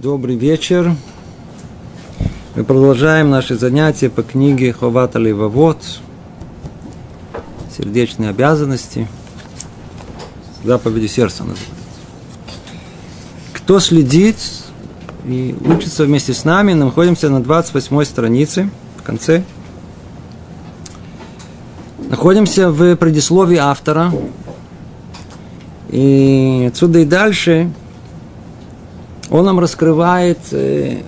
Добрый вечер. Мы продолжаем наши занятия по книге Ховата Левовод. Сердечные обязанности. Заповеди сердца называется. Кто следит и учится вместе с нами, находимся на 28 странице, в конце. Находимся в предисловии автора. И отсюда и дальше он нам раскрывает э,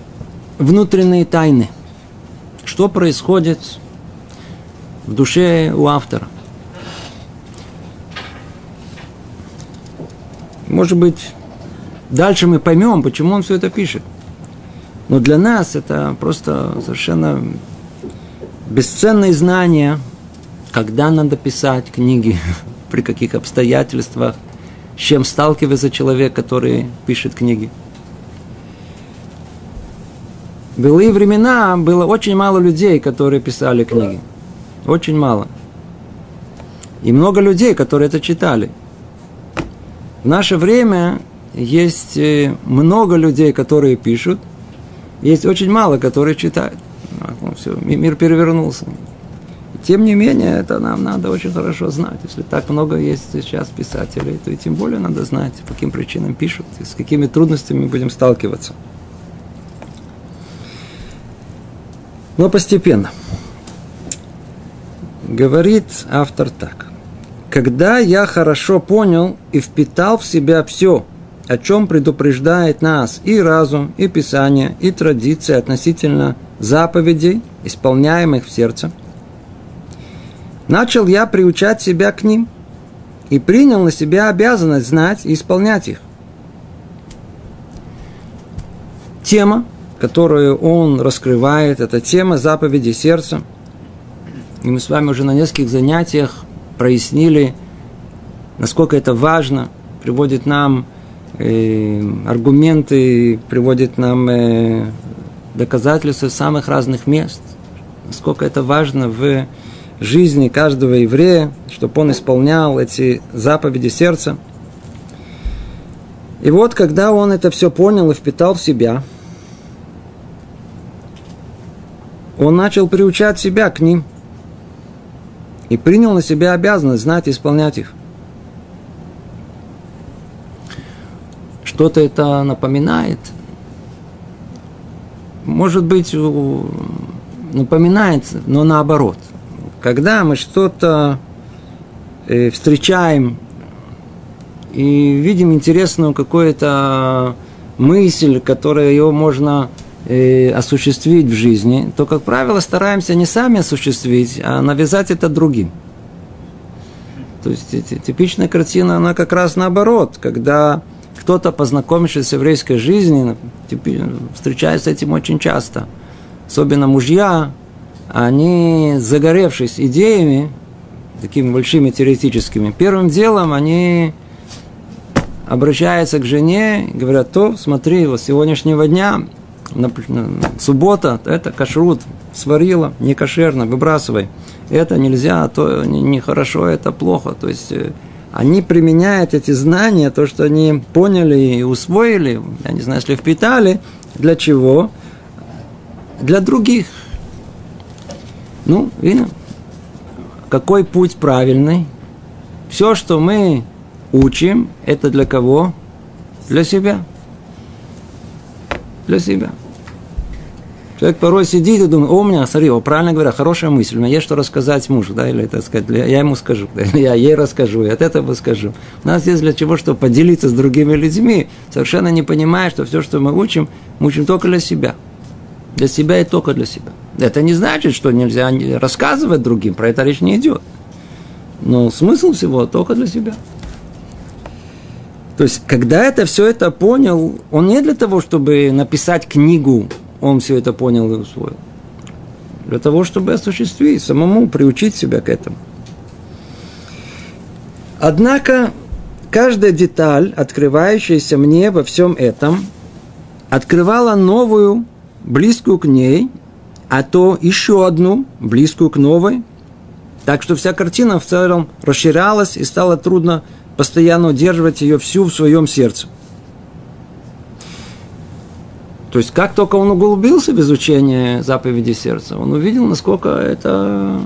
внутренние тайны. Что происходит в душе у автора. Может быть, дальше мы поймем, почему он все это пишет. Но для нас это просто совершенно бесценные знания, когда надо писать книги, при каких обстоятельствах, с чем сталкивается человек, который пишет книги. Былые времена было очень мало людей, которые писали книги. Очень мало. И много людей, которые это читали. В наше время есть э, много людей, которые пишут, есть очень мало, которые читают. Ну, все, мир перевернулся. Тем не менее, это нам надо очень хорошо знать. Если так много есть сейчас писателей, то и тем более надо знать, по каким причинам пишут, и с какими трудностями будем сталкиваться. Но постепенно. Говорит автор так. Когда я хорошо понял и впитал в себя все, о чем предупреждает нас и разум, и Писание, и традиция относительно заповедей, исполняемых в сердце, начал я приучать себя к ним и принял на себя обязанность знать и исполнять их. Тема которую он раскрывает, это тема заповеди сердца. И мы с вами уже на нескольких занятиях прояснили, насколько это важно, приводит нам э, аргументы, приводит нам э, доказательства самых разных мест, насколько это важно в жизни каждого еврея, чтобы он исполнял эти заповеди сердца. И вот, когда он это все понял и впитал в себя – он начал приучать себя к ним и принял на себя обязанность знать и исполнять их. Что-то это напоминает. Может быть, напоминает, но наоборот. Когда мы что-то э, встречаем и видим интересную какую-то мысль, которую ее можно э, осуществить в жизни, то, как правило, стараемся не сами осуществить, а навязать это другим. То есть типичная картина, она как раз наоборот, когда кто-то, познакомившись с еврейской жизнью, встречается с этим очень часто. Особенно мужья, они, загоревшись идеями, такими большими теоретическими, первым делом они обращаются к жене говорят, то смотри, вот сегодняшнего дня суббота, это кашрут, сварила, не кошерно, выбрасывай. Это нельзя, то нехорошо, не это плохо. То есть э, они применяют эти знания, то, что они поняли и усвоили, я не знаю, если впитали, для чего? Для других. Ну, видно, какой путь правильный? Все, что мы учим, это для кого? Для себя для себя. Человек порой сидит и думает, о, у меня, смотри, о, правильно говоря, хорошая мысль, у меня есть что рассказать мужу, да, или, так сказать, я ему скажу, да, или я ей расскажу, и от этого скажу. У нас есть для чего, чтобы поделиться с другими людьми, совершенно не понимая, что все, что мы учим, мы учим только для себя. Для себя и только для себя. Это не значит, что нельзя рассказывать другим, про это речь не идет. Но смысл всего только для себя. То есть, когда это все это понял, он не для того, чтобы написать книгу, он все это понял и усвоил. Для того, чтобы осуществить, самому приучить себя к этому. Однако, каждая деталь, открывающаяся мне во всем этом, открывала новую, близкую к ней, а то еще одну, близкую к новой. Так что вся картина в целом расширялась и стало трудно постоянно удерживать ее всю в своем сердце. То есть, как только он углубился в изучение заповеди сердца, он увидел, насколько это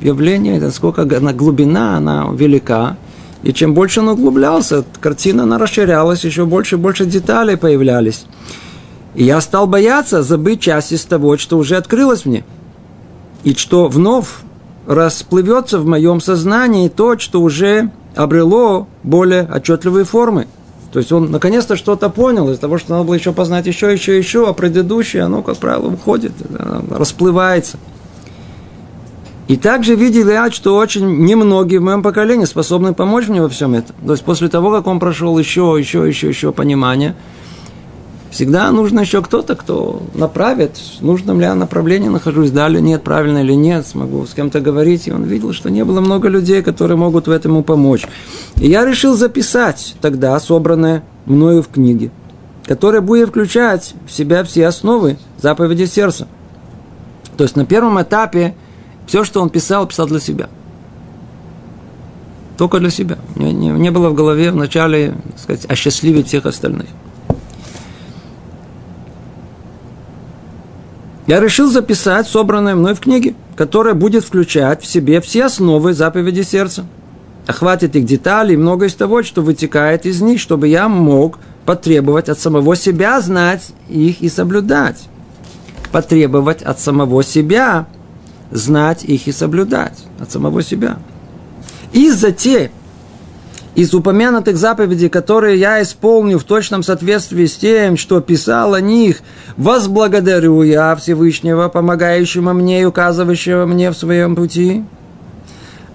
явление, насколько она глубина, она велика. И чем больше он углублялся, картина она расширялась, еще больше и больше деталей появлялись. И я стал бояться забыть часть из того, что уже открылось мне. И что вновь расплывется в моем сознании то, что уже обрело более отчетливые формы. То есть он наконец-то что-то понял из того, что надо было еще познать еще, еще, еще, а предыдущее, оно, как правило, уходит, расплывается. И также видел я, что очень немногие в моем поколении способны помочь мне во всем этом. То есть после того, как он прошел еще, еще, еще, еще понимание – Всегда нужно еще кто-то, кто направит, в нужном ли я направлении нахожусь, да или нет, правильно или нет, смогу с кем-то говорить. И он видел, что не было много людей, которые могут в этом помочь. И я решил записать тогда собранное мною в книге, которая будет включать в себя все основы заповеди сердца. То есть на первом этапе все, что он писал, писал для себя. Только для себя. Не, не, не было в голове вначале, так сказать, осчастливить всех остальных. Я решил записать собранное мной в книге, которая будет включать в себе все основы заповеди сердца. Охватит их детали и много из того, что вытекает из них, чтобы я мог потребовать от самого себя знать их и соблюдать. Потребовать от самого себя знать их и соблюдать. От самого себя. И за те из упомянутых заповедей, которые я исполню в точном соответствии с тем, что писал о них, возблагодарю я Всевышнего, помогающего мне и указывающего мне в своем пути.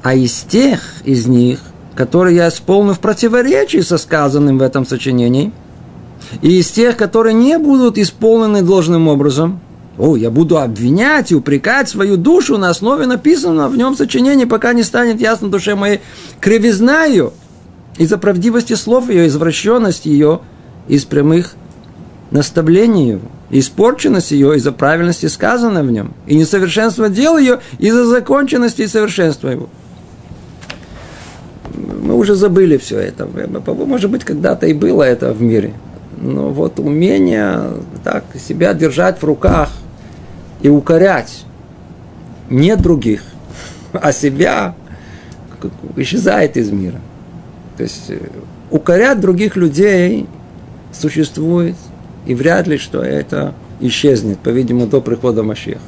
А из тех из них, которые я исполню в противоречии со сказанным в этом сочинении, и из тех, которые не будут исполнены должным образом, о, я буду обвинять и упрекать свою душу на основе написанного в нем сочинения, пока не станет ясно душе моей кривизна ее – из-за правдивости слов ее, извращенности ее, из прямых наставлений его, испорченность ее из-за правильности сказанного в нем, и несовершенство дел ее из-за законченности и совершенства его. Мы уже забыли все это. Может быть, когда-то и было это в мире. Но вот умение так себя держать в руках и укорять не других, а себя исчезает из мира. То есть э, укорять других людей существует, и вряд ли, что это исчезнет, по-видимому, до прихода Машеха.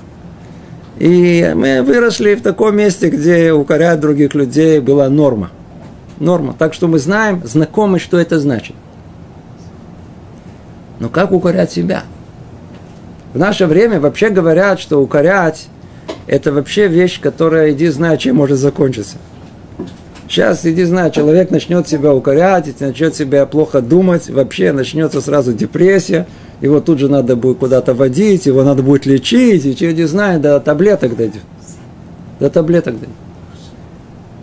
И мы выросли в таком месте, где укорять других людей была норма. Норма. Так что мы знаем, знакомы, что это значит. Но как укорять себя? В наше время вообще говорят, что укорять – это вообще вещь, которая, иди знай, чем может закончиться. Сейчас, иди знай, человек начнет себя укорять, начнет себя плохо думать, вообще начнется сразу депрессия, его тут же надо будет куда-то водить, его надо будет лечить, и что не знаю, до таблеток дойдет. До таблеток дойдет.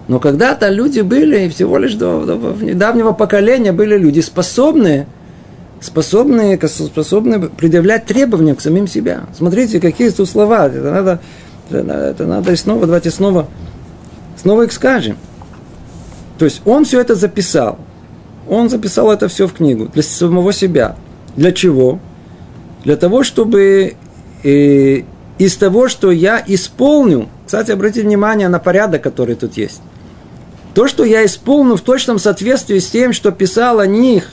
Но когда-то люди были, и всего лишь до, до недавнего поколения были люди способные, способные, способные предъявлять требования к самим себя. Смотрите, какие тут слова. Это надо, это надо и снова, давайте снова, снова их скажем. То есть он все это записал. Он записал это все в книгу для самого себя. Для чего? Для того, чтобы э, из того, что я исполню, кстати, обратите внимание на порядок, который тут есть. То, что я исполню в точном соответствии с тем, что писал о них,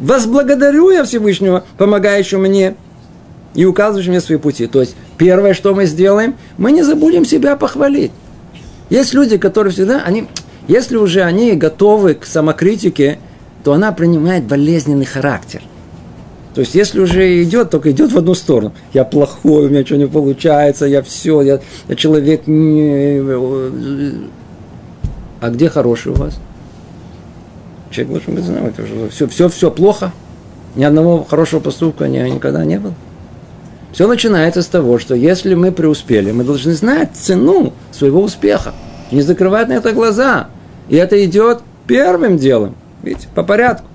возблагодарю я Всевышнего, помогающего мне и указывающего мне свои пути. То есть, первое, что мы сделаем, мы не забудем себя похвалить. Есть люди, которые всегда, они, если уже они готовы к самокритике, то она принимает болезненный характер. То есть, если уже идет, только идет в одну сторону. Я плохой, у меня ничего не получается, я все, я, я человек не... А где хороший у вас? Человек должен быть знать, все, все, все плохо. Ни одного хорошего поступка никогда не было. Все начинается с того, что если мы преуспели, мы должны знать цену своего успеха. Не закрывать на это глаза. И это идет первым делом. Видите, по порядку.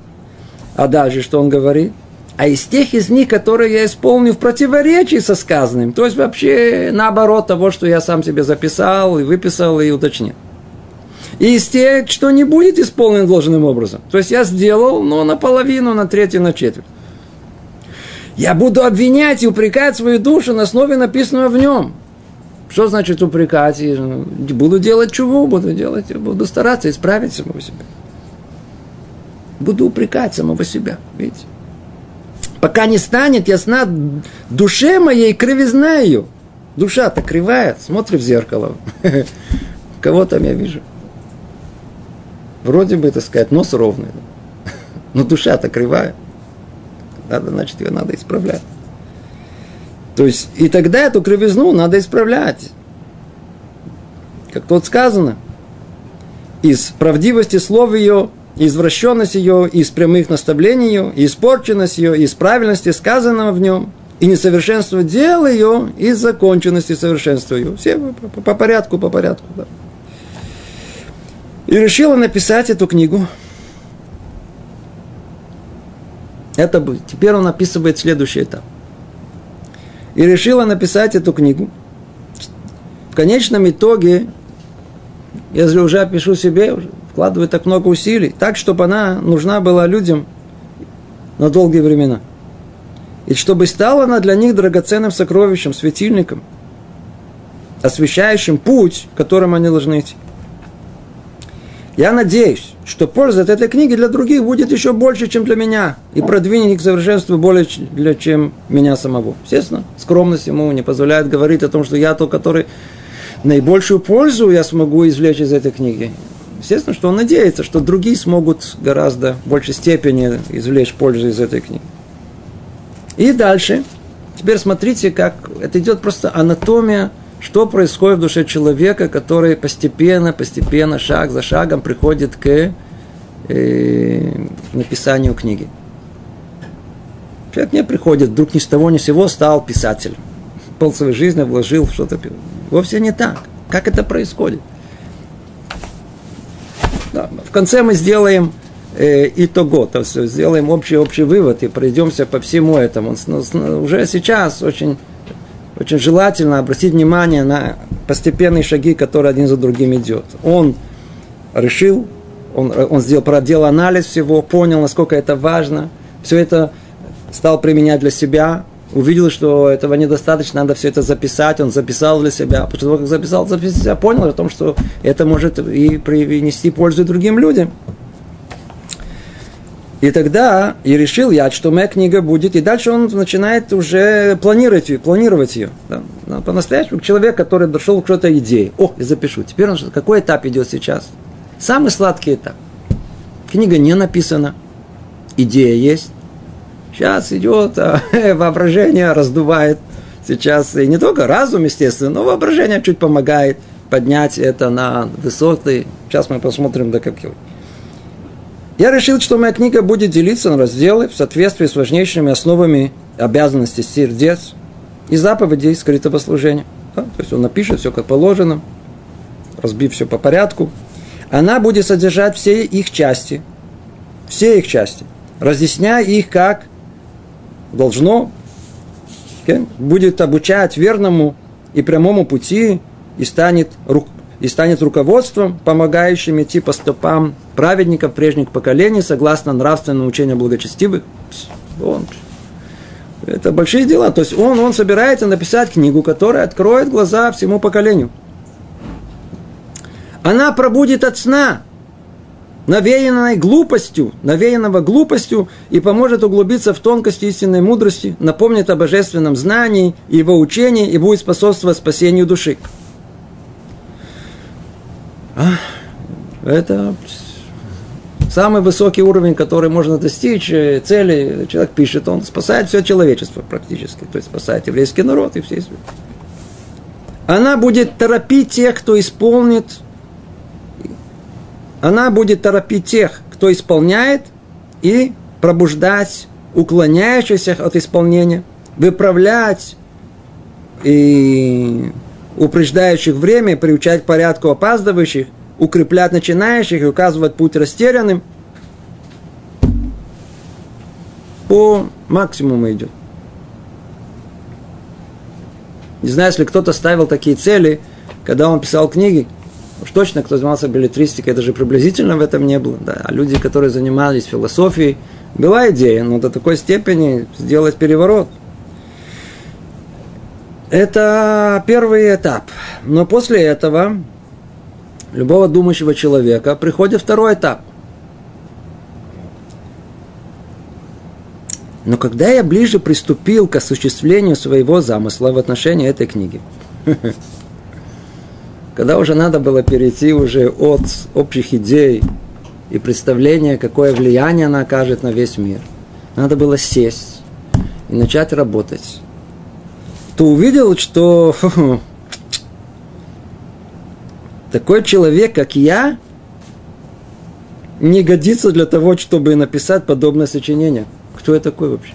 А дальше что он говорит? А из тех из них, которые я исполню в противоречии со сказанным, то есть вообще наоборот того, что я сам себе записал и выписал и уточнил. И из тех, что не будет исполнен должным образом. То есть я сделал, но наполовину, на третью, на четверть. Я буду обвинять и упрекать свою душу на основе написанного в нем. Что значит упрекать? Буду делать чего? Буду делать, буду стараться исправить самого себя. Буду упрекать самого себя. Видите? Пока не станет ясна душе моей кривизна ее. Душа-то кривая, смотри в зеркало. Кого там я вижу? Вроде бы, так сказать, нос ровный. Но душа-то кривая. Надо, значит, ее надо исправлять. То есть, и тогда эту кривизну надо исправлять. Как тут сказано. Из правдивости слов ее, извращенность ее, из прямых наставлений ее, испорченность ее, из правильности сказанного в нем, и несовершенство дел ее, из законченности совершенства ее. Все по, по порядку, по порядку. Да. И решила написать эту книгу. Это теперь он описывает следующий этап. И решила написать эту книгу. В конечном итоге, если уже опишу себе, вкладываю так много усилий, так, чтобы она нужна была людям на долгие времена. И чтобы стала она для них драгоценным сокровищем, светильником, освещающим путь, которым они должны идти. Я надеюсь, что польза от этой книги для других будет еще больше, чем для меня, и продвинет их к совершенству более, для, чем меня самого. Естественно, скромность ему не позволяет говорить о том, что я тот, который наибольшую пользу я смогу извлечь из этой книги. Естественно, что он надеется, что другие смогут гораздо в большей степени извлечь пользу из этой книги. И дальше. Теперь смотрите, как это идет просто анатомия что происходит в душе человека, который постепенно, постепенно, шаг за шагом приходит к э, написанию книги. Человек не приходит, вдруг ни с того ни с сего стал писателем. Пол своей жизни вложил в что-то. Вовсе не так. Как это происходит? Да, в конце мы сделаем э, итого, то есть сделаем общий, общий вывод и пройдемся по всему этому. Уже сейчас очень очень желательно обратить внимание на постепенные шаги, которые один за другим идет. Он решил, он, он сделал, проделал анализ всего, понял, насколько это важно, все это стал применять для себя, увидел, что этого недостаточно, надо все это записать, он записал для себя, после того, как записал, записал понял о том, что это может и принести пользу другим людям. И тогда и решил я, что моя книга будет, и дальше он начинает уже планировать ее, планировать ее. Да? Ну, по-настоящему человек, который дошел к какой-то идее. О, я запишу. Теперь он какой этап идет сейчас? Самый сладкий этап. Книга не написана, идея есть. Сейчас идет а, воображение, раздувает. Сейчас и не только разум, естественно, но воображение чуть помогает поднять это на высоты. Сейчас мы посмотрим до каких. Я решил, что моя книга будет делиться на разделы в соответствии с важнейшими основами обязанностей сердец и заповедей скрытого служения. Да? То есть он напишет все как положено, разбив все по порядку. Она будет содержать все их части, все их части, разъясняя их как должно, будет обучать верному и прямому пути и станет рук, и станет руководством, помогающим идти по стопам праведников прежних поколений, согласно нравственному учению благочестивых. Он, это большие дела. То есть он, он собирается написать книгу, которая откроет глаза всему поколению. Она пробудит от сна, навеянной глупостью, навеянного глупостью и поможет углубиться в тонкости истинной мудрости, напомнит о божественном знании и его учении и будет способствовать спасению души. А, это самый высокий уровень, который можно достичь э, цели. Человек пишет, он спасает все человечество практически. То есть спасает еврейский народ и все свет. Она будет торопить тех, кто исполнит. Она будет торопить тех, кто исполняет, и пробуждать уклоняющихся от исполнения, выправлять и упреждающих время, приучать к порядку опаздывающих, укреплять начинающих и указывать путь растерянным. По максимуму идет. Не знаю, если кто-то ставил такие цели, когда он писал книги, уж точно, кто занимался билетристикой, даже приблизительно в этом не было. Да. А люди, которые занимались философией, Была идея, но до такой степени сделать переворот. Это первый этап. Но после этого любого думающего человека приходит второй этап. Но когда я ближе приступил к осуществлению своего замысла в отношении этой книги, когда уже надо было перейти уже от общих идей и представления, какое влияние она окажет на весь мир, надо было сесть и начать работать, то увидел, что такой человек, как я, не годится для того, чтобы написать подобное сочинение. Кто я такой вообще?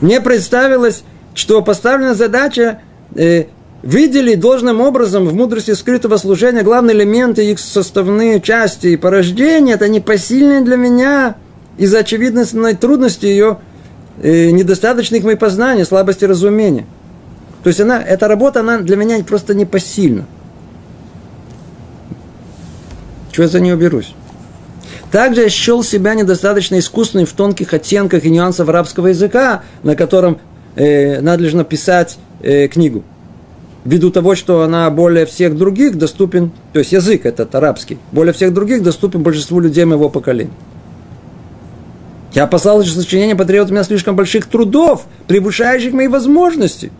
Мне представилось, что поставлена задача э, выделить должным образом в мудрости скрытого служения главные элементы, их составные части и порождения. Это непосильное для меня из-за очевидной трудности ее недостаточных моих познаний, слабости разумения. То есть она, эта работа, она для меня просто непосильна. Чего я за нее берусь? Также я счел себя недостаточно искусным в тонких оттенках и нюансах арабского языка, на котором э, надлежно писать э, книгу. Ввиду того, что она более всех других доступен, то есть язык этот арабский, более всех других доступен большинству людей моего поколения. Я опасался, что сочинение потребует у меня слишком больших трудов, превышающих мои возможности.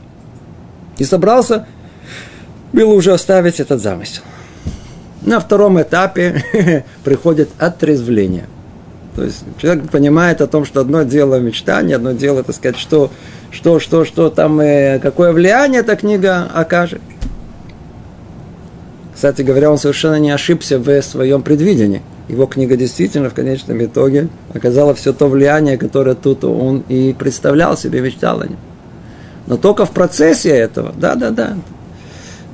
И собрался, было уже оставить этот замысел. На втором этапе приходит отрезвление. То есть человек понимает о том, что одно дело мечтание, одно дело, так сказать, что, что, что, что там, э, какое влияние эта книга окажет. Кстати говоря, он совершенно не ошибся в своем предвидении. Его книга действительно в конечном итоге оказала все то влияние, которое тут он и представлял себе, мечтал о нем. Но только в процессе этого, да-да-да,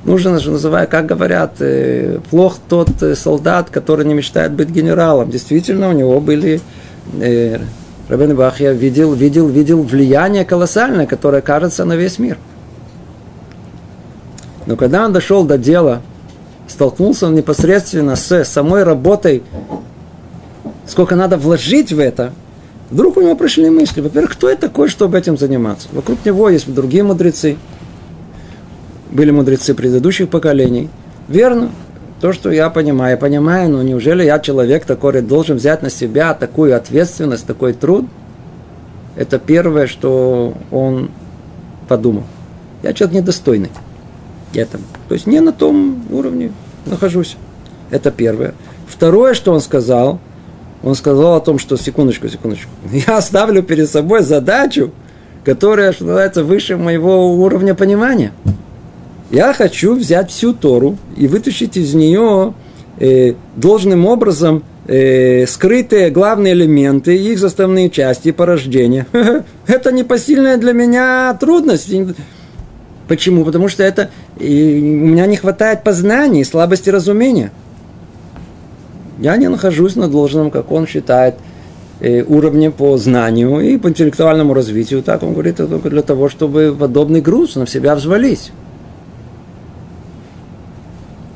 нужно, что называю, как говорят, э, плох тот э, солдат, который не мечтает быть генералом. Действительно, у него были э, Рабин Бахья видел, видел, видел влияние колоссальное, которое кажется на весь мир. Но когда он дошел до дела, столкнулся он непосредственно с самой работой, сколько надо вложить в это, вдруг у него пришли мысли. Во-первых, кто это такой, чтобы этим заниматься? Вокруг него есть другие мудрецы – были мудрецы предыдущих поколений. Верно, то, что я понимаю, я понимаю, но неужели я человек, который должен взять на себя такую ответственность, такой труд? Это первое, что он подумал. Я человек недостойный этому. То есть не на том уровне нахожусь. Это первое. Второе, что он сказал, он сказал о том, что секундочку, секундочку, я ставлю перед собой задачу, которая, что называется, выше моего уровня понимания. Я хочу взять всю Тору и вытащить из нее э, должным образом э, скрытые главные элементы, их составные части, порождения. Это непосильная для меня трудность. Почему? Потому что это и у меня не хватает познаний, слабости разумения. Я не нахожусь на должном, как он считает, э, уровне по знанию и по интеллектуальному развитию. Так он говорит, это только для того, чтобы подобный груз на себя взвалить.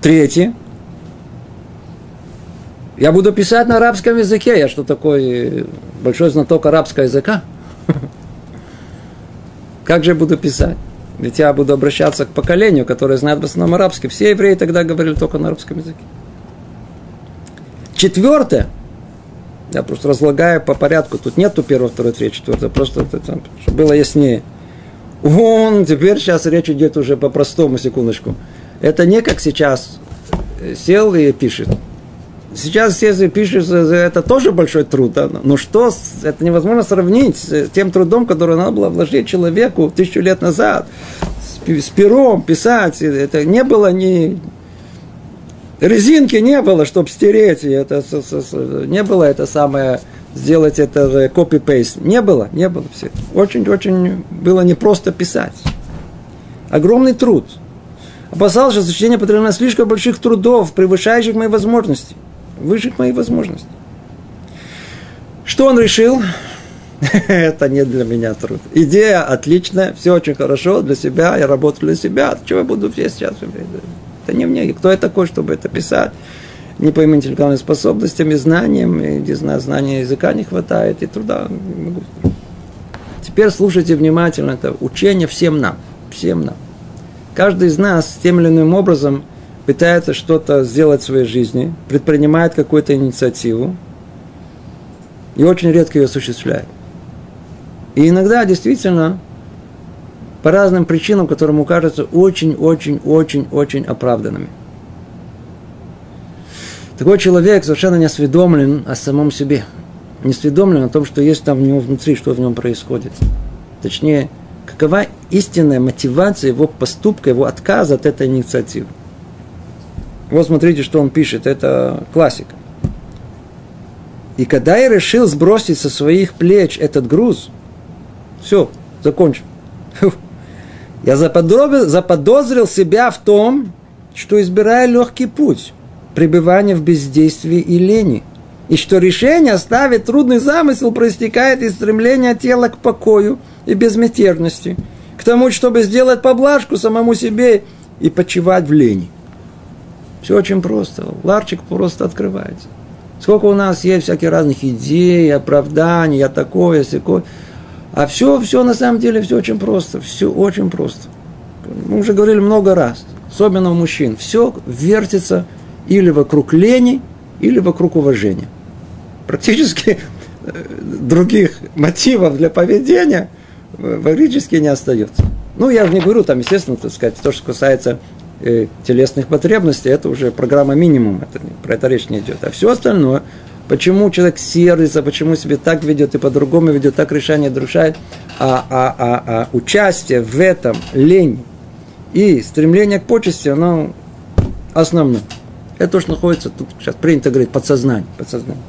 Третье. Я буду писать на арабском языке. Я что такой большой знаток арабского языка? Как же я буду писать? Ведь я буду обращаться к поколению, которое знает в основном арабский. Все евреи тогда говорили только на арабском языке. Четвертое. Я просто разлагаю по порядку. Тут нету первого, второго, третьего, четвертого. Просто чтобы было яснее. Он, теперь сейчас речь идет уже по-простому, секундочку. Это не как сейчас сел и пишет. Сейчас все пишут, это тоже большой труд. Да? Но что, это невозможно сравнить с тем трудом, который надо было вложить человеку тысячу лет назад. С пером писать. Это не было ни... Резинки не было, чтобы стереть. Это, не было это самое сделать это копи-пейст. Не было, не было. Очень-очень было непросто писать. Огромный труд опасался, что сочинение потребно слишком больших трудов, превышающих мои возможности, высших моих возможностей. Что он решил? Это не для меня труд. Идея отличная, все очень хорошо для себя, я работаю для себя. Чего я буду все сейчас? Это не мне. Кто я такой, чтобы это писать? не по моим интеллектуальным способностям и знаниям, и, не знаю, знания языка не хватает, и труда не могу. Теперь слушайте внимательно это учение всем нам, всем нам. Каждый из нас тем или иным образом пытается что-то сделать в своей жизни, предпринимает какую-то инициативу и очень редко ее осуществляет. И иногда действительно по разным причинам, которые ему кажутся очень-очень-очень-очень оправданными. Такой человек совершенно не осведомлен о самом себе. Не осведомлен о том, что есть там у него внутри, что в нем происходит. Точнее, какова истинная мотивация его поступка, его отказа от этой инициативы. Вот смотрите, что он пишет. Это классика. И когда я решил сбросить со своих плеч этот груз, все, закончил. Я заподозрил себя в том, что избираю легкий путь пребывания в бездействии и лени, и что решение оставить трудный замысел проистекает из стремления тела к покою и безмятежности, к тому, чтобы сделать поблажку самому себе и почивать в лени. Все очень просто. Ларчик просто открывается. Сколько у нас есть всяких разных идей, оправданий, я такое, всякое. А все, все на самом деле, все очень просто. Все очень просто. Мы уже говорили много раз, особенно у мужчин. Все вертится или вокруг лени, или вокруг уважения. Практически э, других мотивов для поведения фактически не остается. Ну, я же не говорю, там, естественно, так сказать, то, что касается э, телесных потребностей, это уже программа минимум, это, про это речь не идет. А все остальное, почему человек сердится, почему себе так ведет и по-другому ведет, так решение нарушает, а, а, а, а участие в этом, лень и стремление к почести, оно основное. Это то, что находится тут, сейчас принято говорить, подсознание. подсознание.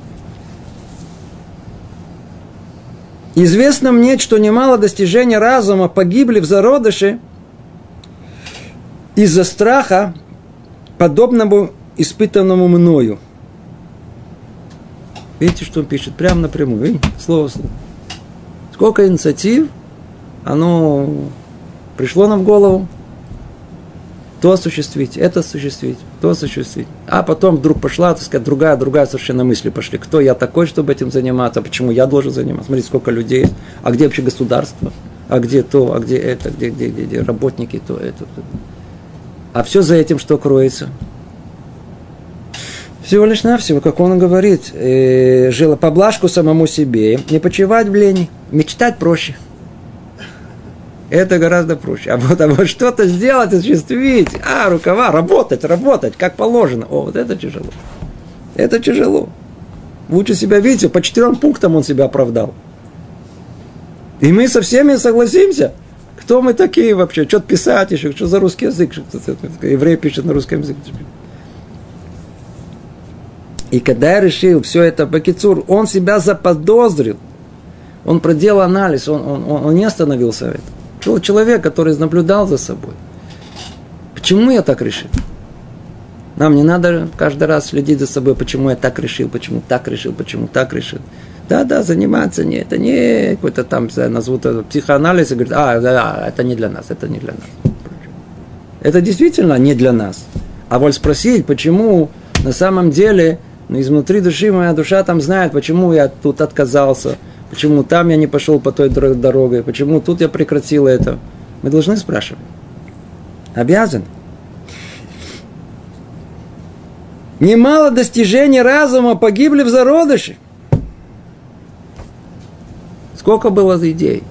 Известно мне, что немало достижений разума погибли в зародыше из-за страха, подобному испытанному мною. Видите, что он пишет? Прямо напрямую. Видите? Слово в слово. Сколько инициатив, оно пришло нам в голову, то осуществить, это осуществить, то осуществить. А потом вдруг пошла, так сказать, другая, другая совершенно мысли пошли. Кто я такой, чтобы этим заниматься, почему я должен заниматься. Смотрите, сколько людей а где вообще государство, а где то, а где это, где, где, где, где работники, то, это. То. А все за этим что кроется? Всего лишь навсего, как он говорит, э, жила поблажку самому себе, не почивать в лени, мечтать проще – это гораздо проще. А вот, а вот что-то сделать, осуществить, а, рукава, работать, работать, как положено. О, вот это тяжело. Это тяжело. Лучше себя видите, по четырем пунктам он себя оправдал. И мы со всеми согласимся. Кто мы такие вообще? Что-то писать еще, что за русский язык? Что еврей пишет на русском языке. И когда я решил все это Бакицур, он себя заподозрил. Он проделал анализ, он, он, он не остановился в этом человек, который наблюдал за собой. Почему я так решил? Нам не надо каждый раз следить за собой, почему я так решил, почему так решил, почему так решил. Да, заниматься не, это не какой-то там, назовут это психоанализ и говорит, а, да, это не для нас, это не для нас. Это действительно не для нас. А вот спросить, почему на самом деле ну, изнутри души моя душа там знает, почему я тут отказался, Почему там я не пошел по той дороге? Почему тут я прекратил это? Мы должны спрашивать. Обязан. Немало достижений разума погибли в зародыше. Сколько было идей?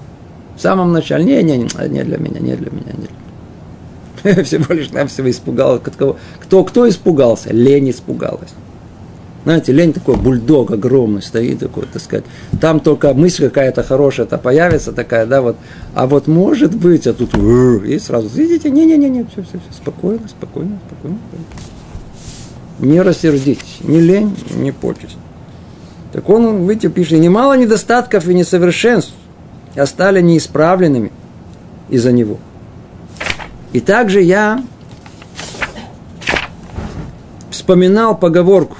В самом начале. Не, не, не, не для меня, не для меня, не для меня. Всего лишь навсего испугалась. Кто, кто испугался? Лень испугалась. Знаете, лень такой бульдог огромный стоит такой, так сказать. Там только мысль какая-то хорошая-то появится такая, да, вот. А вот может быть, а тут и сразу, видите, не-не-не, все, все, все, спокойно, спокойно, спокойно. Не рассердитесь, ни лень, ни почесть. Так он, видите, пишет, немало недостатков и несовершенств стали неисправленными из-за него. И также я вспоминал поговорку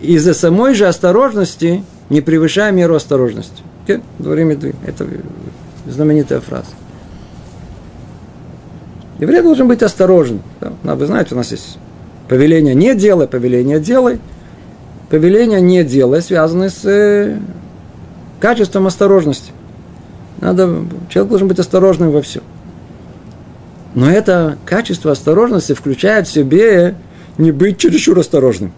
из-за самой же осторожности не превышая меру осторожности. Дворим Это знаменитая фраза. Еврей должен быть осторожен. Вы знаете, у нас есть Повеление не делай, повеление делай. Повеление не делай связаны с э, качеством осторожности. Надо, человек должен быть осторожным во всем. Но это качество осторожности включает в себе не быть чересчур осторожным.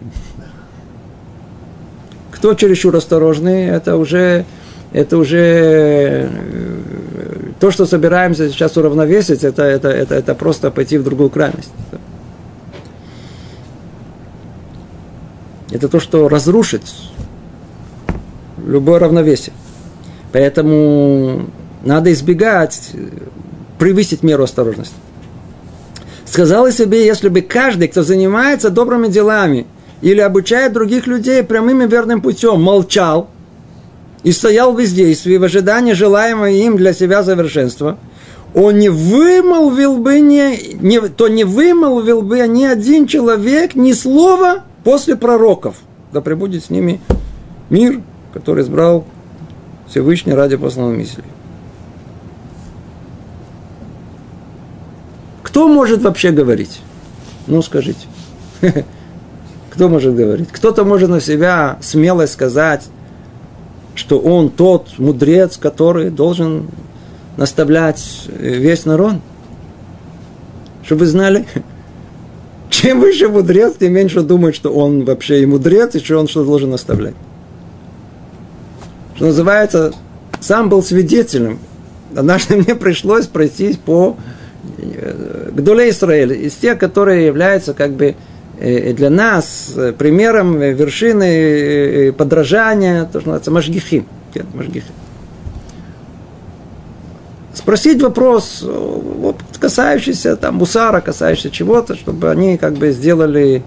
Кто чересчур осторожный, это уже, это уже э, то, что собираемся сейчас уравновесить, это, это, это, это просто пойти в другую крайность. То, что разрушит любое равновесие. Поэтому надо избегать превысить меру осторожности. Сказала себе, если бы каждый, кто занимается добрыми делами или обучает других людей прямым и верным путем, молчал и стоял в бездействии в ожидании желаемого им для себя совершенства, он не вымолвил бы, не, не, то не вымолвил бы ни один человек ни слова после пророков. Да пребудет с ними мир, который избрал Всевышний ради посланного мысли. Кто может вообще говорить? Ну, скажите. Кто может говорить? Кто-то может на себя смело сказать, что он тот мудрец, который должен наставлять весь народ. Чтобы вы знали, чем выше мудрец, тем меньше думает, что он вообще и мудрец, и что он что должен наставлять. Что называется, сам был свидетелем. Однажды мне пришлось пройтись по э, Гдуле Израиля, из тех, которые являются как бы э, для нас примером вершины э, подражания, то, что называется. Машгихим. Спросить вопрос, вот, касающийся там мусара, касающийся чего-то, чтобы они как бы сделали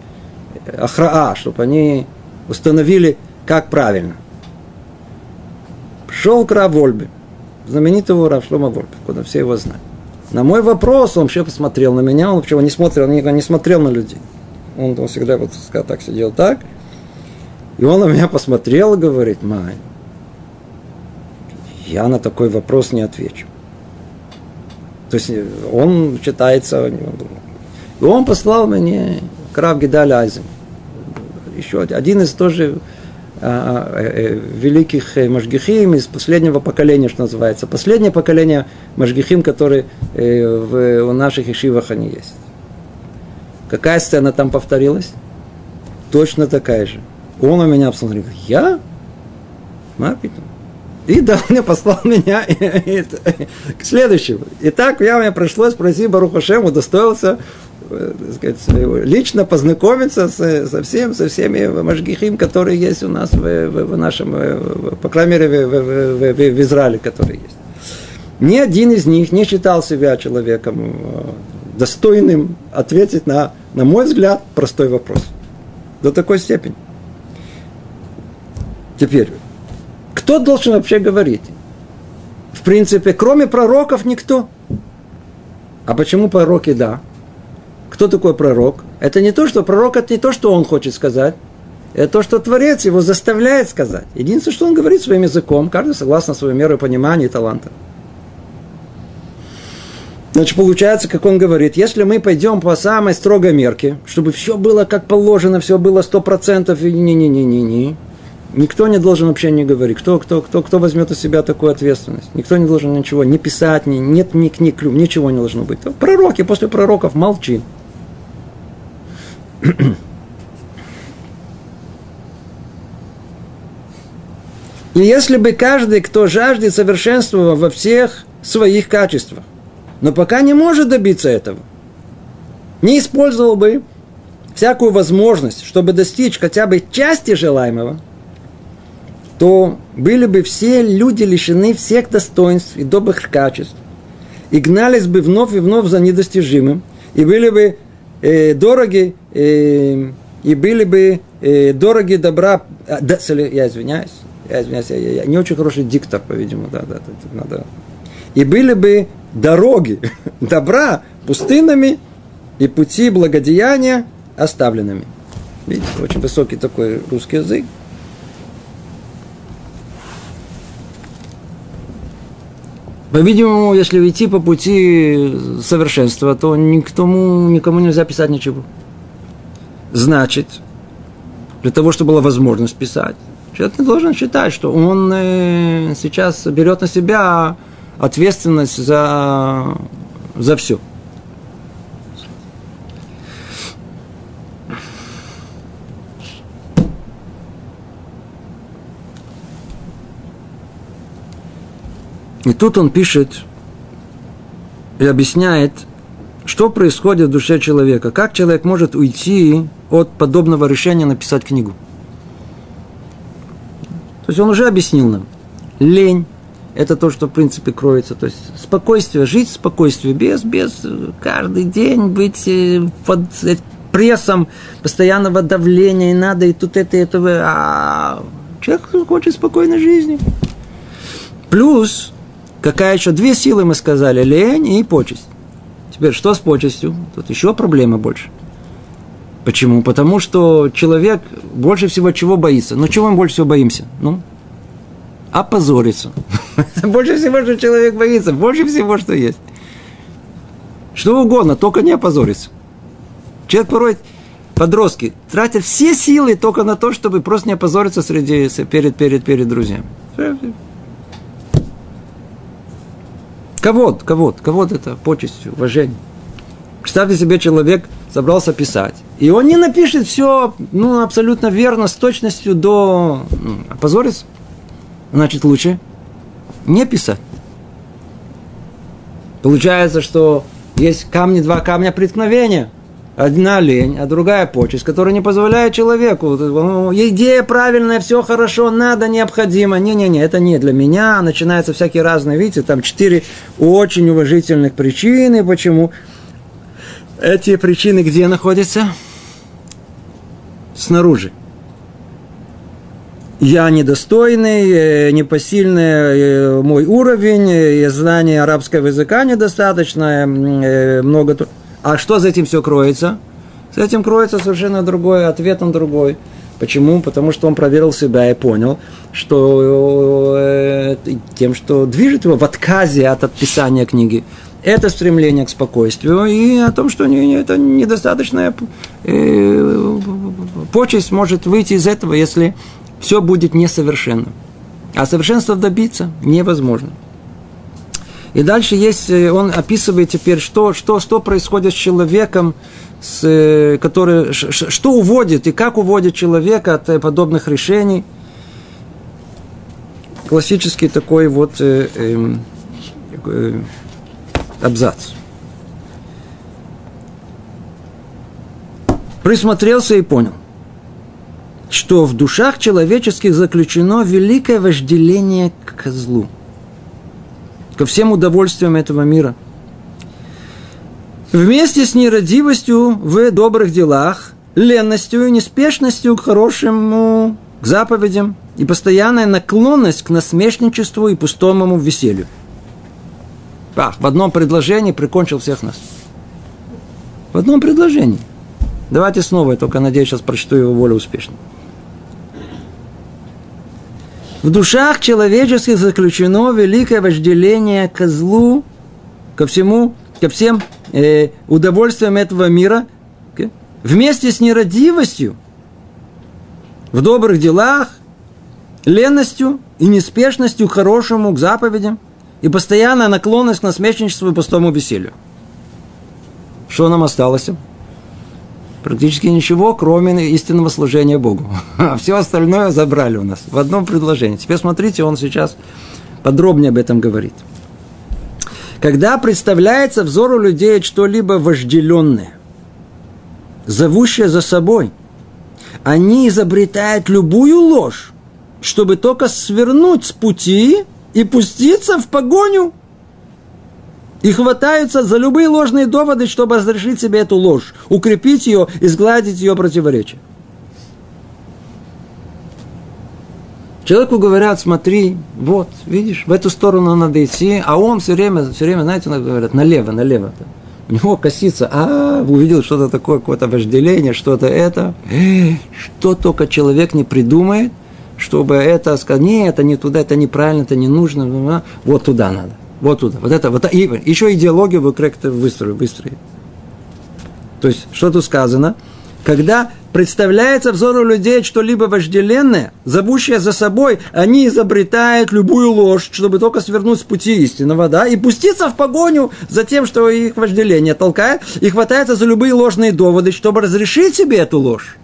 ахраа, чтобы они установили, как правильно. Шел к Равольбе, знаменитого Равшлома Вольбе, куда все его знают. На мой вопрос он вообще посмотрел на меня, он вообще не смотрел, никогда не смотрел на людей. Он, он всегда вот так сидел так. И он на меня посмотрел и говорит, Май, я на такой вопрос не отвечу. То есть он читается, и он послал мне Крав Гидаль Айзен. Еще один из тоже а, э, великих э, Машгихим из последнего поколения, что называется. Последнее поколение Машгихим, которые э, в, у наших ишивах они есть. Какая сцена там повторилась? Точно такая же. Он у меня посмотрел, я? Мапиту. И мне послал меня к следующему. И так я мне пришлось просить Барухашем, удостоился Э, сказать, лично познакомиться с, со, всем, со всеми мажгихим, которые есть у нас в, в, в нашем, по крайней мере, в, в, в, в Израиле, которые есть. Ни один из них не считал себя человеком э, достойным ответить на, на мой взгляд, простой вопрос. До такой степени. Теперь, кто должен вообще говорить? В принципе, кроме пророков никто. А почему пророки да? Кто такой пророк? Это не то, что пророк, это не то, что он хочет сказать. Это то, что Творец его заставляет сказать. Единственное, что он говорит своим языком, каждый согласно своей мере понимания и таланта. Значит, получается, как он говорит, если мы пойдем по самой строгой мерке, чтобы все было как положено, все было сто процентов, не-не-не-не-не, никто не должен вообще не говорить. Кто, кто, кто, кто возьмет на себя такую ответственность? Никто не должен ничего, не писать, ни, нет ни книг, ничего не должно быть. Пророки после пророков молчи. И если бы каждый, кто жаждет совершенства во всех своих качествах, но пока не может добиться этого, не использовал бы всякую возможность, чтобы достичь хотя бы части желаемого, то были бы все люди лишены всех достоинств и добрых качеств, и гнались бы вновь и вновь за недостижимым, и были бы э, дороги, э, и были бы э, дороги добра, а, да, я извиняюсь, я извиняюсь, я, я, я не очень хороший диктор, по-видимому, да, да, да, надо. И были бы дороги добра пустынными и пути благодеяния оставленными. Видите, очень высокий такой русский язык. По-видимому, если идти по пути совершенства, то никому, никому нельзя писать ничего. значит, для того, чтобы была возможность писать, человек не должен считать, что он э, сейчас берет на себя ответственность за, за все. И тут он пишет и объясняет, что происходит в душе человека, как человек может уйти от подобного решения написать книгу. То есть он уже объяснил нам. Лень – это то, что в принципе кроется. То есть спокойствие, жить в спокойствии, без, без каждый день быть э, под прессом постоянного давления, и надо, и тут это, и это. А человек хочет спокойной жизни. Плюс Какая еще? Две силы мы сказали. Лень и почесть. Теперь что с почестью? Тут еще проблема больше. Почему? Потому что человек больше всего чего боится. Ну, чего мы больше всего боимся? Ну, опозориться. больше всего, что человек боится. Больше всего, что есть. Что угодно, только не опозориться. Человек порой, подростки, тратят все силы только на то, чтобы просто не опозориться среди, перед, перед, перед друзьями. Ковод, ковод, ковод это почесть, уважение. Представьте себе, человек собрался писать. И он не напишет все ну, абсолютно верно, с точностью до... Ну, опозорится. Значит, лучше не писать. Получается, что есть камни, два камня преткновения. Одна лень, а другая почесть, которая не позволяет человеку. Ну, идея правильная, все хорошо, надо, необходимо. Не-не-не, это не для меня. Начинаются всякие разные, видите, там четыре очень уважительных причины, почему. Эти причины где находятся? Снаружи. Я недостойный, э, непосильный э, мой уровень, э, знание арабского языка недостаточно, много... А что за этим все кроется? За этим кроется совершенно другой, ответ на другой. Почему? Потому что он проверил себя и понял, что э, тем, что движет его в отказе от отписания книги, это стремление к спокойствию и о том, что это недостаточная э, почесть может выйти из этого, если все будет несовершенно. А совершенства добиться невозможно. И дальше есть, э, он описывает теперь, что, что, что происходит с человеком, с, э, который, что уводит и как уводит человека от э, подобных решений. Классический такой вот э, э, э, абзац. Присмотрелся и понял, что в душах человеческих заключено великое вожделение к злу – ко всем удовольствиям этого мира. Вместе с нерадивостью в добрых делах, ленностью и неспешностью к хорошему, к заповедям и постоянная наклонность к насмешничеству и пустому веселью. Ах, в одном предложении прикончил всех нас. В одном предложении. Давайте снова, я только надеюсь, сейчас прочту его более успешно. В душах человеческих заключено великое вожделение ко злу, ко всему, ко всем э, удовольствиям этого мира, вместе с нерадивостью, в добрых делах, ленностью и неспешностью к хорошему, к заповедям, и постоянная наклонность к насмешничеству и пустому веселью. Что нам осталось? Практически ничего, кроме истинного служения Богу. А все остальное забрали у нас в одном предложении. Теперь смотрите, он сейчас подробнее об этом говорит. Когда представляется взору людей что-либо вожделенное, зовущее за собой, они изобретают любую ложь, чтобы только свернуть с пути и пуститься в погоню – и хватаются за любые ложные доводы, чтобы разрешить себе эту ложь, укрепить ее и сгладить ее противоречие. Человеку говорят, смотри, вот, видишь, в эту сторону надо идти, а он все время, все время, знаете, говорят, налево, налево. У него косится, а, увидел что-то такое, какое-то вожделение, что-то это. Что только человек не придумает, чтобы это сказать, нет, это не туда, это неправильно, это не нужно, вот туда надо. Вот туда. Вот это, вот, и еще идеологию вы как-то выстроили, выстроили. То есть, что тут сказано? Когда представляется взору людей что-либо вожделенное, зовущее за собой, они изобретают любую ложь, чтобы только свернуть с пути истинного, да, и пуститься в погоню за тем, что их вожделение толкает, и хватается за любые ложные доводы, чтобы разрешить себе эту ложь,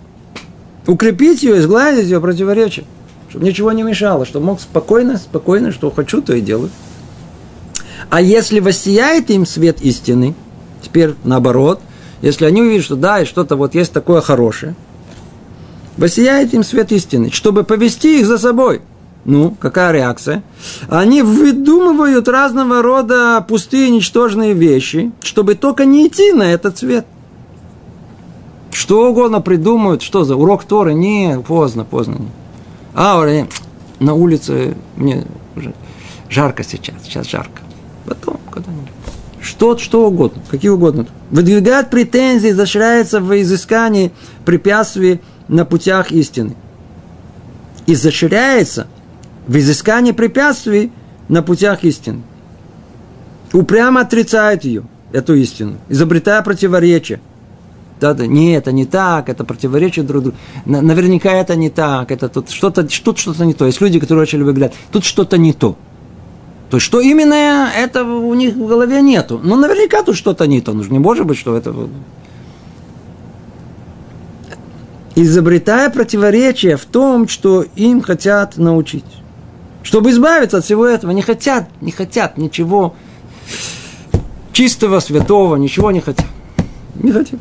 укрепить ее, изгладить ее противоречие, чтобы ничего не мешало, чтобы мог спокойно, спокойно, что хочу, то и делаю. А если воссияет им свет истины, теперь наоборот – если они увидят, что да, и что-то вот есть такое хорошее, воссияет им свет истины, чтобы повести их за собой. Ну, какая реакция? Они выдумывают разного рода пустые, ничтожные вещи, чтобы только не идти на этот свет. Что угодно придумают, что за урок Торы? Не, поздно, поздно. А, на улице мне уже жарко сейчас, сейчас жарко. Потом, когда-нибудь. Что, что угодно, какие угодно. Выдвигает претензии, изощряется в изыскании препятствий на путях истины. Изощряется в изыскании препятствий на путях истины. Упрямо отрицает ее, эту истину, изобретая противоречия. Да, да, не, это не так, это противоречит друг другу. Наверняка это не так, это тут что-то, тут что-то не то. Есть люди, которые начали выглядать, тут что-то не то. То есть, что именно это у них в голове нету. Ну, наверняка тут что-то не то. Ну, не может быть, что это... Изобретая противоречие в том, что им хотят научить. Чтобы избавиться от всего этого. Не хотят, не хотят ничего чистого, святого, ничего не хотят. Не хотят.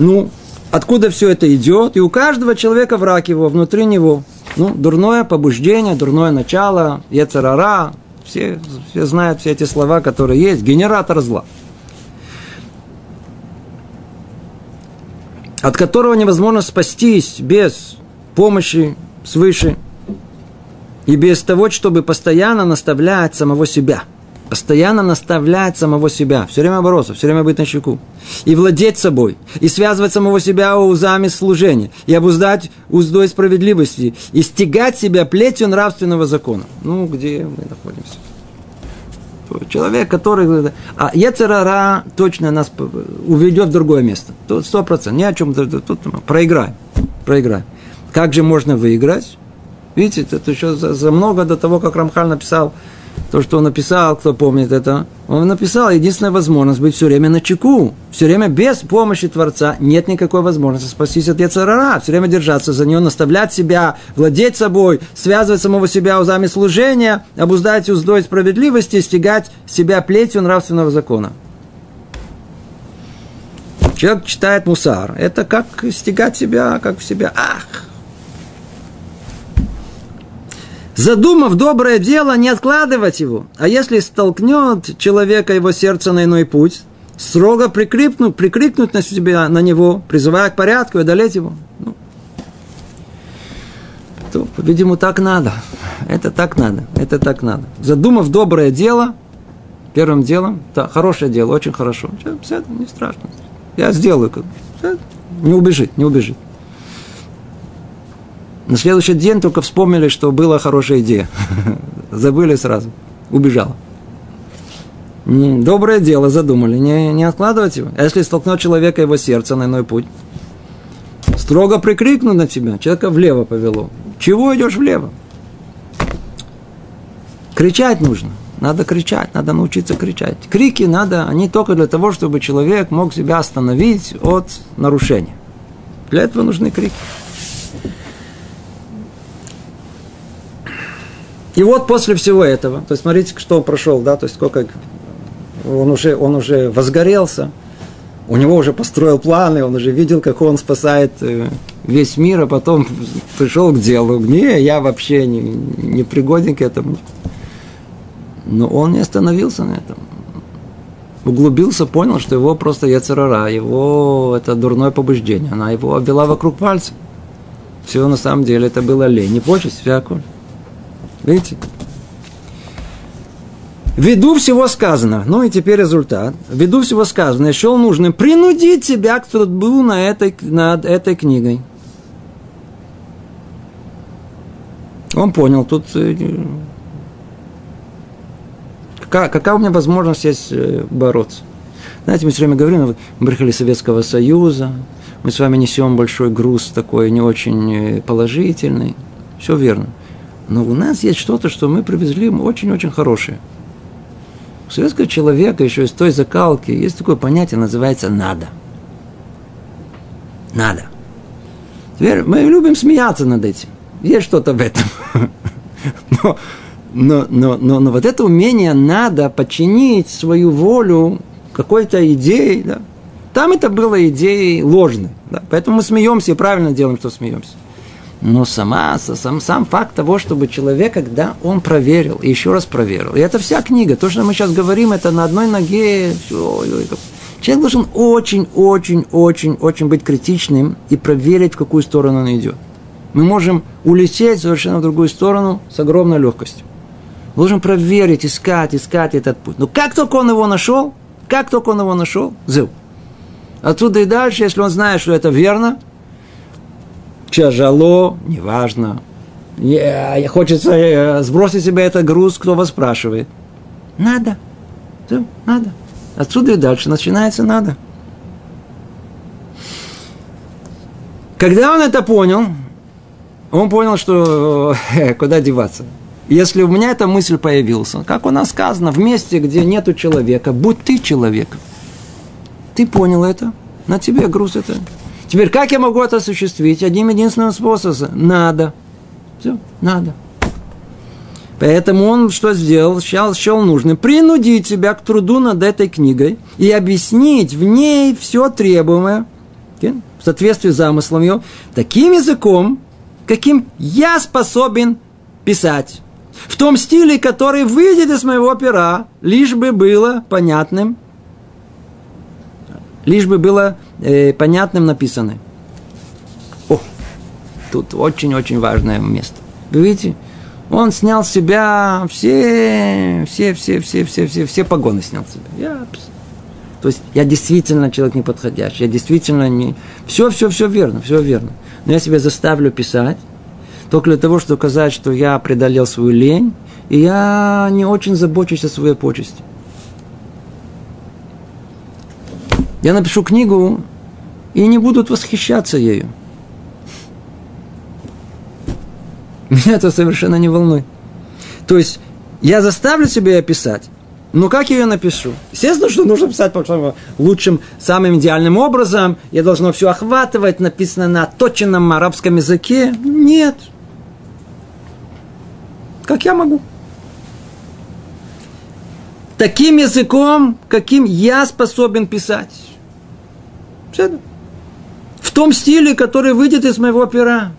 Ну, откуда все это идет? И у каждого человека враг его, внутри него – ну, дурное побуждение, дурное начало, Ецарара, все, все знают все эти слова, которые есть, генератор зла. От которого невозможно спастись без помощи свыше и без того, чтобы постоянно наставлять самого себя – постоянно наставлять самого себя, все время бороться, все время быть на щеку, и владеть собой, и связывать самого себя узами служения, и обуздать уздой справедливости, и стегать себя плетью нравственного закона. Ну, где мы находимся? Человек, который... А Ецерара точно нас уведет в другое место. Тут сто процентов. Ни о чем. Тут проиграем. Проиграем. Как же можно выиграть? Видите, это еще за, за много до того, как Рамхаль написал то, что он написал, кто помнит это, он написал, единственная возможность быть все время на чеку, все время без помощи Творца, нет никакой возможности спастись от Яцерара, все время держаться за нее, наставлять себя, владеть собой, связывать самого себя узами служения, обуздать уздой справедливости, стягать себя плетью нравственного закона. Человек читает мусар. Это как стегать себя, как в себя. Ах, задумав доброе дело, не откладывать его. А если столкнет человека его сердце на иной путь, строго прикрикнуть, прикрикнуть на себя, на него, призывая к порядку и одолеть его. Ну, то, видимо, так надо. Это так надо. Это так надо. Задумав доброе дело, первым делом, да, хорошее дело, очень хорошо. Все, не страшно. Я сделаю. Не убежит, не убежит. На следующий день только вспомнили, что была хорошая идея. Забыли сразу. Убежал. Доброе дело задумали, не, не откладывать его. А если столкнет человека его сердце на иной путь, строго прикрикну на тебя, человека влево повело. Чего идешь влево? Кричать нужно. Надо кричать, надо научиться кричать. Крики надо, они только для того, чтобы человек мог себя остановить от нарушения. Для этого нужны крики. И вот после всего этого, то есть смотрите, что он прошел, да, то есть сколько он уже, он уже возгорелся, у него уже построил планы, он уже видел, как он спасает э, весь мир, а потом пришел к делу. Не, я вообще не, не пригоден к этому. Но он не остановился на этом. Углубился, понял, что его просто яцерара, его это дурное побуждение. Она его обвела вокруг пальца. Все на самом деле это было лень, не почесть, всякую. Видите? Ввиду всего сказано, ну и теперь результат. Ввиду всего сказано, я счел нужным принудить себя к труду на этой, над этой книгой. Он понял, тут э, какая, какая у меня возможность есть э, бороться. Знаете, мы все время говорим, мы приехали из Советского Союза, мы с вами несем большой груз такой не очень э, положительный. Все верно. Но у нас есть что-то, что мы привезли очень-очень хорошее. У советского человека еще из той закалки есть такое понятие, называется «надо». Надо. Теперь мы любим смеяться над этим. Есть что-то в этом. Но, но, но, но, но вот это умение надо подчинить свою волю какой-то идее, да, там это было идеей ложной. Да? Поэтому мы смеемся и правильно делаем, что смеемся. Но сама, сам, сам факт того, чтобы человек, когда он проверил, и еще раз проверил, и это вся книга, то, что мы сейчас говорим, это на одной ноге, человек должен очень, очень, очень, очень быть критичным и проверить, в какую сторону он идет. Мы можем улететь совершенно в другую сторону с огромной легкостью. Должен проверить, искать, искать этот путь. Но как только он его нашел, как только он его нашел, зыл. Отсюда и дальше, если он знает, что это верно, тяжело, неважно. Хочется э, сбросить себе этот груз, кто вас спрашивает. Надо. Все, надо. Отсюда и дальше начинается надо. Когда он это понял, он понял, что э, куда деваться. Если у меня эта мысль появилась, как у нас сказано, в месте, где нету человека, будь ты человеком. Ты понял это? На тебе груз это. Теперь, как я могу это осуществить? Одним единственным способом. Надо. Все, надо. Поэтому он что сделал? Счел, счел нужным принудить себя к труду над этой книгой и объяснить в ней все требуемое, в соответствии с замыслом ее, таким языком, каким я способен писать. В том стиле, который выйдет из моего пера, лишь бы было понятным лишь бы было э, понятным написано. О, тут очень-очень важное место. Вы видите, он снял с себя все, все, все, все, все, все, все погоны снял с себя. Я, то есть я действительно человек неподходящий, я действительно не... Все, все, все верно, все верно. Но я себя заставлю писать, только для того, чтобы доказать, что я преодолел свою лень, и я не очень забочусь о своей почести. Я напишу книгу, и не будут восхищаться ею. Меня это совершенно не волнует. То есть, я заставлю себя ее писать, но как я ее напишу? Естественно, что нужно писать по лучшим, самым идеальным образом. Я должно все охватывать, написано на точенном арабском языке. Нет. Как я могу? Таким языком, каким я способен писать. В том стиле, который выйдет из моего пера.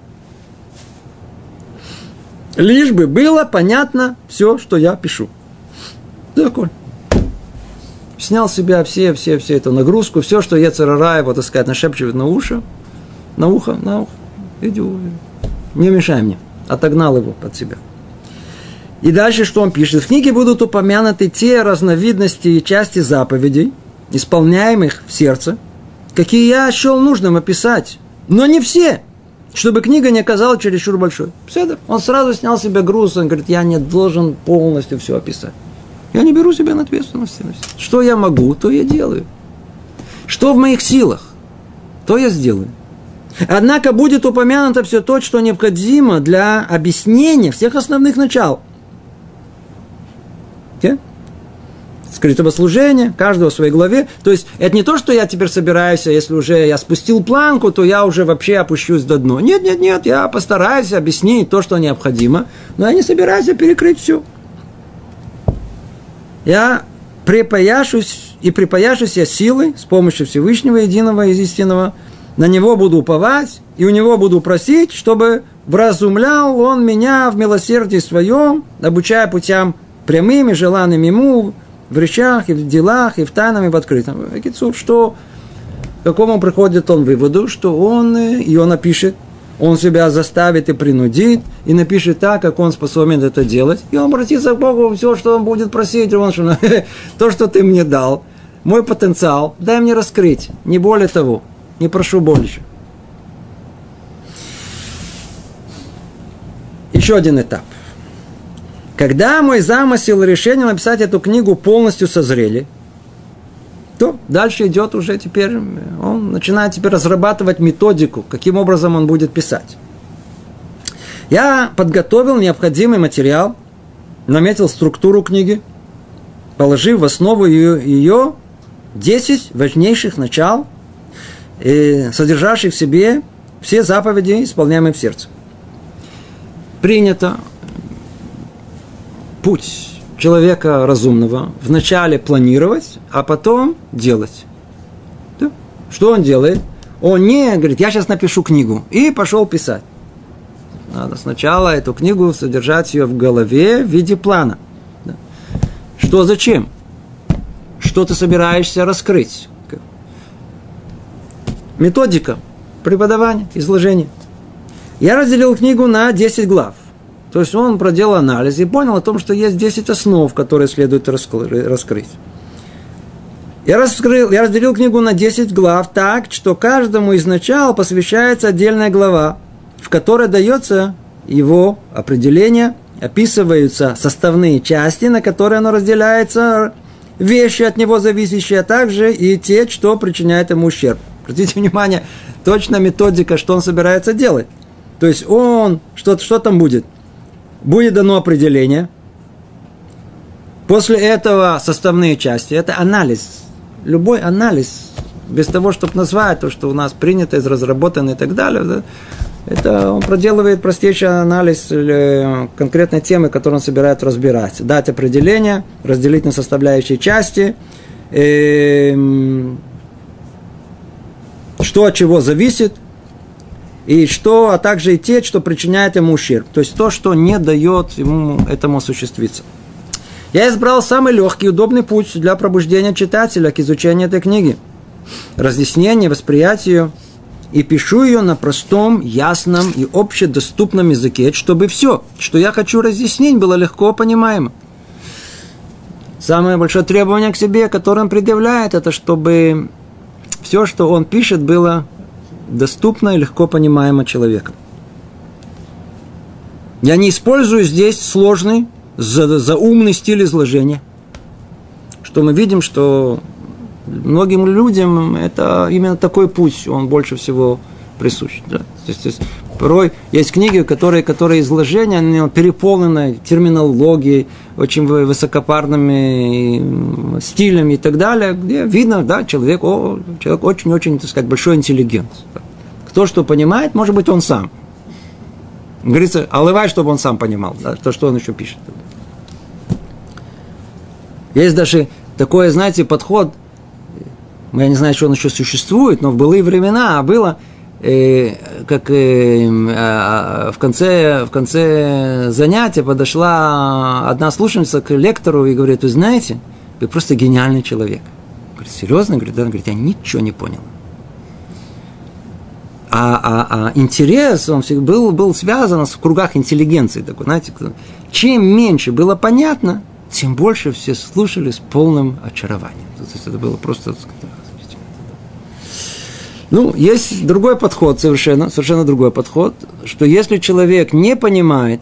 Лишь бы было понятно все, что я пишу. Закон. Снял с себя все, все, все эту нагрузку, все, что я царарая, вот так сказать, нашепчивает на уши, на ухо, на ухо. Иди, не мешай мне. Отогнал его под себя. И дальше что он пишет? В книге будут упомянуты те разновидности и части заповедей, исполняемых в сердце – какие я счел нужным описать. Но не все, чтобы книга не оказалась чересчур большой. Седер. Он сразу снял себе груз, он говорит, я не должен полностью все описать. Я не беру себя на ответственность. Что я могу, то я делаю. Что в моих силах, то я сделаю. Однако будет упомянуто все то, что необходимо для объяснения всех основных начал. Okay? скрытого служения, каждого в своей главе. То есть, это не то, что я теперь собираюсь, а если уже я спустил планку, то я уже вообще опущусь до дна. Нет, нет, нет, я постараюсь объяснить то, что необходимо, но я не собираюсь перекрыть все. Я припаяшусь и припаяшусь я силой с помощью Всевышнего Единого и Истинного, на Него буду уповать, и у Него буду просить, чтобы вразумлял Он меня в милосердии Своем, обучая путям прямыми, желанными Ему, в речах, и в делах, и в тайном, и в открытом. Кицур, что к какому приходит он выводу, что он, э, и он напишет, он себя заставит и принудит, и напишет так, как он способен это делать, и он обратится к Богу, все, что он будет просить, он, что, то, что ты мне дал, мой потенциал, дай мне раскрыть, не более того, не прошу больше. Еще один этап – когда мой замысел и решение написать эту книгу полностью созрели, то дальше идет уже теперь, он начинает теперь разрабатывать методику, каким образом он будет писать. Я подготовил необходимый материал, наметил структуру книги, положив в основу ее, ее 10 важнейших начал, э, содержащих в себе все заповеди, исполняемые в сердце. Принято путь человека разумного вначале планировать, а потом делать. Да? Что он делает? Он не говорит, я сейчас напишу книгу, и пошел писать. Надо сначала эту книгу содержать ее в голове в виде плана. Да? Что зачем? Что ты собираешься раскрыть? Методика преподавания, изложения. Я разделил книгу на 10 глав – то есть он проделал анализ и понял о том, что есть 10 основ, которые следует раскрыть. Я, раскрыл, я разделил книгу на 10 глав так, что каждому из начал посвящается отдельная глава, в которой дается его определение, описываются составные части, на которые оно разделяется, вещи от него зависящие, а также и те, что причиняет ему ущерб. Обратите внимание, точно методика, что он собирается делать. То есть он, что, что там будет – будет дано определение. После этого составные части. Это анализ. Любой анализ, без того, чтобы назвать то, что у нас принято, из разработано и так далее, да, это он проделывает простейший анализ конкретной темы, которую он собирает разбирать. Дать определение, разделить на составляющие части, эм, что от чего зависит – и что, а также и те, что причиняет ему ущерб. То есть то, что не дает ему этому осуществиться. Я избрал самый легкий, удобный путь для пробуждения читателя к изучению этой книги. Разъяснение, восприятию. И пишу ее на простом, ясном и общедоступном языке, чтобы все, что я хочу разъяснить, было легко понимаемо. Самое большое требование к себе, которое он предъявляет, это чтобы все, что он пишет, было доступно и легко понимаемо человеком. Я не использую здесь сложный, за, заумный стиль изложения. Что мы видим, что многим людям это именно такой путь, он больше всего присущ. Да? То есть, то есть, порой есть книги, которые, которые изложения они переполнены терминологией, очень высокопарными стилями и так далее, где видно, да, человек, о, человек очень-очень, так сказать, большой интеллигент. Кто что понимает, может быть, он сам. Говорится, алывай, чтобы он сам понимал, да, то, что он еще пишет. Есть даже такой, знаете, подход, я не знаю, что он еще существует, но в былые времена было, как э, э, в, конце, в конце занятия подошла одна слушательница к лектору и говорит, вы знаете, вы просто гениальный человек. Говорит, серьезно? Говорит, да. Говорит, я ничего не понял. А, а, а интерес, он был, был связан с кругах интеллигенции. Такой, знаете, чем меньше было понятно, тем больше все слушали с полным очарованием. То есть это было просто... Ну, есть другой подход совершенно, совершенно другой подход, что если человек не понимает,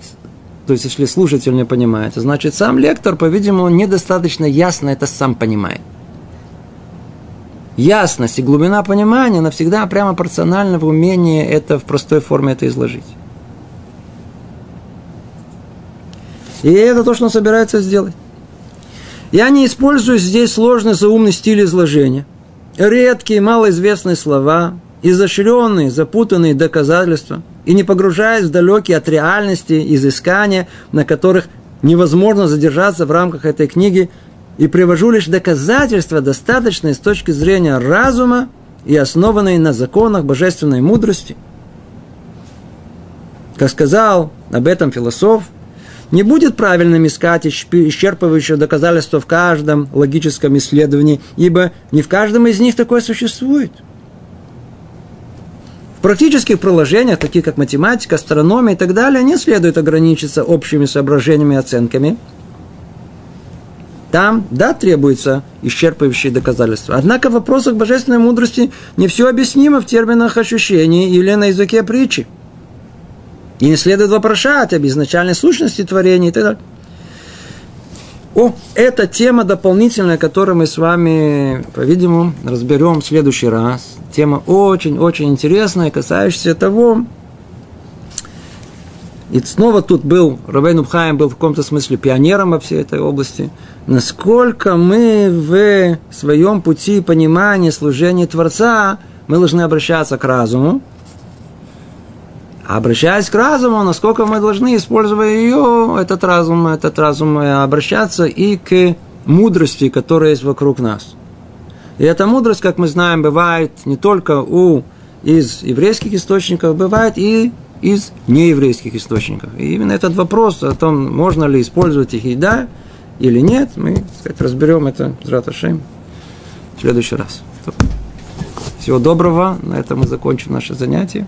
то есть если слушатель не понимает, значит сам лектор, по-видимому, недостаточно ясно это сам понимает ясность и глубина понимания, она всегда прямо пропорциональна в умении это в простой форме это изложить. И это то, что он собирается сделать. Я не использую здесь сложный заумный стиль изложения. Редкие, малоизвестные слова, изощренные, запутанные доказательства, и не погружаясь в далекие от реальности изыскания, на которых невозможно задержаться в рамках этой книги – и привожу лишь доказательства, достаточные с точки зрения разума и основанные на законах божественной мудрости. Как сказал об этом философ, не будет правильным искать исчерпывающее доказательство в каждом логическом исследовании, ибо не в каждом из них такое существует. В практических приложениях, таких как математика, астрономия и так далее, не следует ограничиться общими соображениями и оценками – там, да, требуется исчерпывающие доказательства. Однако в вопросах божественной мудрости не все объяснимо в терминах ощущений или на языке притчи. И не следует вопрошать об изначальной сущности творения и так далее. О, это тема дополнительная, которую мы с вами, по-видимому, разберем в следующий раз. Тема очень-очень интересная, касающаяся того, и снова тут был, Равейн Убхаем был в каком-то смысле пионером во всей этой области. Насколько мы в своем пути понимания служения Творца, мы должны обращаться к разуму. Обращаясь к разуму, насколько мы должны, используя ее, этот разум, этот разум, э, обращаться и к мудрости, которая есть вокруг нас. И эта мудрость, как мы знаем, бывает не только у из еврейских источников, бывает и из нееврейских источников. И именно этот вопрос о том, можно ли использовать их и да или нет, мы так сказать, разберем это с Раташем в следующий раз. Всего доброго. На этом мы закончим наше занятие.